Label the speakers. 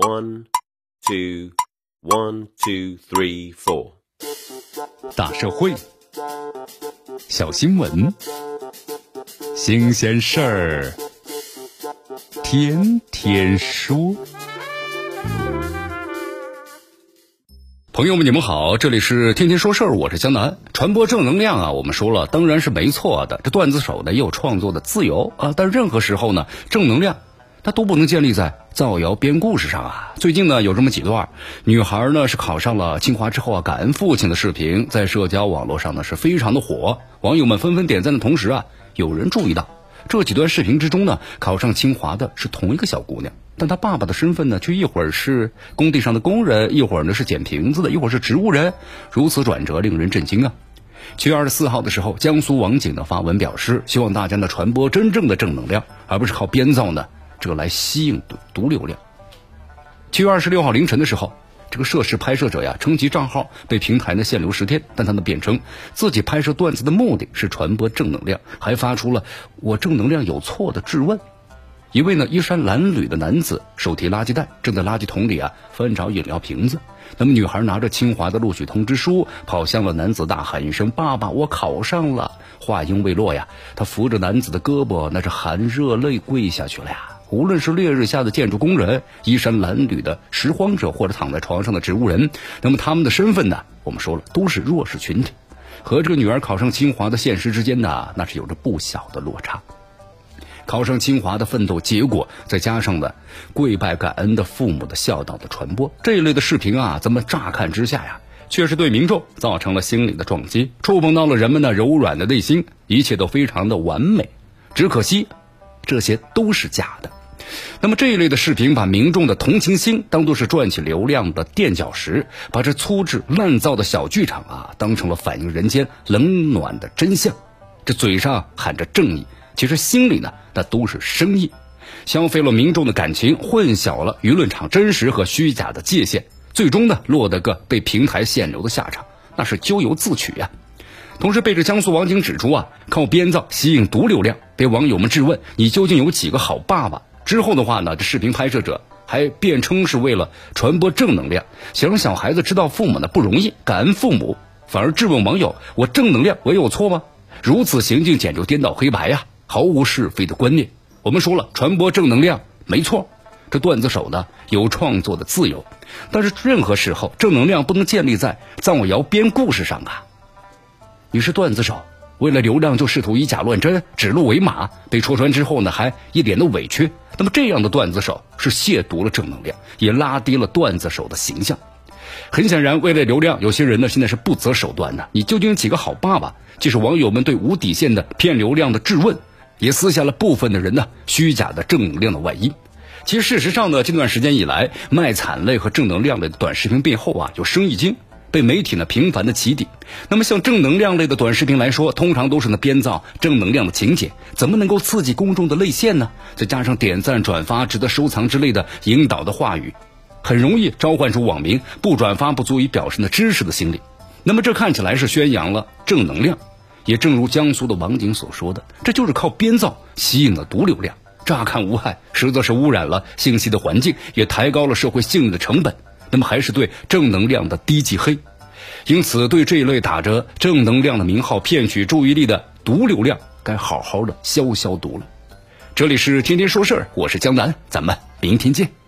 Speaker 1: One, two, one, two, three, four。
Speaker 2: 大社会，小新闻，新鲜事儿，天天说。朋友们，你们好，这里是天天说事儿，我是江南。传播正能量啊，我们说了，当然是没错的。这段子手呢也有创作的自由啊，但任何时候呢，正能量它都不能建立在造谣编故事上啊。最近呢有这么几段，女孩呢是考上了清华之后啊，感恩父亲的视频，在社交网络上呢是非常的火，网友们纷纷点赞的同时啊，有人注意到这几段视频之中呢，考上清华的是同一个小姑娘。但他爸爸的身份呢，却一会儿是工地上的工人，一会儿呢是捡瓶子的，一会儿是植物人，如此转折令人震惊啊！七月二十四号的时候，江苏网警呢发文表示，希望大家呢传播真正的正能量，而不是靠编造呢这来吸引毒毒流量。七月二十六号凌晨的时候，这个涉事拍摄者呀称其账号被平台呢限流十天，但他呢辩称自己拍摄段子的目的是传播正能量，还发出了“我正能量有错”的质问。一位呢衣衫褴褛的男子手提垃圾袋，正在垃圾桶里啊翻找饮料瓶子。那么女孩拿着清华的录取通知书，跑向了男子，大喊一声：“爸爸，我考上了！”话音未落呀，她扶着男子的胳膊，那是含热泪跪下去了呀。无论是烈日下的建筑工人、衣衫褴褛的拾荒者，或者躺在床上的植物人，那么他们的身份呢？我们说了，都是弱势群体，和这个女儿考上清华的现实之间呢，那是有着不小的落差。考上清华的奋斗结果，再加上呢跪拜感恩的父母的孝道的传播，这一类的视频啊，咱们乍看之下呀，确实对民众造成了心理的撞击，触碰到了人们的柔软的内心，一切都非常的完美。只可惜，这些都是假的。那么这一类的视频，把民众的同情心当做是赚取流量的垫脚石，把这粗制滥造的小剧场啊，当成了反映人间冷暖的真相。这嘴上喊着正义。其实心里呢，那都是生意，消费了民众的感情，混淆了舆论场真实和虚假的界限，最终呢，落得个被平台限流的下场，那是咎由自取呀。同时被这江苏网警指出啊，靠编造吸引毒流量，被网友们质问你究竟有几个好爸爸？之后的话呢，这视频拍摄者还辩称是为了传播正能量，想让小孩子知道父母呢不容易，感恩父母，反而质问网友：我正能量我有错吗？如此行径简直颠倒黑白呀！毫无是非的观念，我们说了，传播正能量没错。这段子手呢有创作的自由，但是任何时候正能量不能建立在造谣编故事上啊。你是段子手，为了流量就试图以假乱真、指鹿为马，被戳穿之后呢还一脸的委屈，那么这样的段子手是亵渎了正能量，也拉低了段子手的形象。很显然，为了流量，有些人呢现在是不择手段的。你究竟有几个好爸爸？既是网友们对无底线的骗流量的质问。也撕下了部分的人呢虚假的正能量的外衣。其实事实上呢，这段时间以来，卖惨类和正能量类的短视频背后啊，有生意经，被媒体呢频繁的起底。那么像正能量类的短视频来说，通常都是呢编造正能量的情节，怎么能够刺激公众的泪腺呢？再加上点赞、转发、值得收藏之类的引导的话语，很容易召唤出网民不转发不足以表示呢支持的心理。那么这看起来是宣扬了正能量。也正如江苏的网警所说的，这就是靠编造吸引了毒流量，乍看无害，实则是污染了信息的环境，也抬高了社会信任的成本。那么还是对正能量的低级黑。因此，对这一类打着正能量的名号骗取注意力的毒流量，该好好的消消毒了。这里是天天说事儿，我是江南，咱们明天见。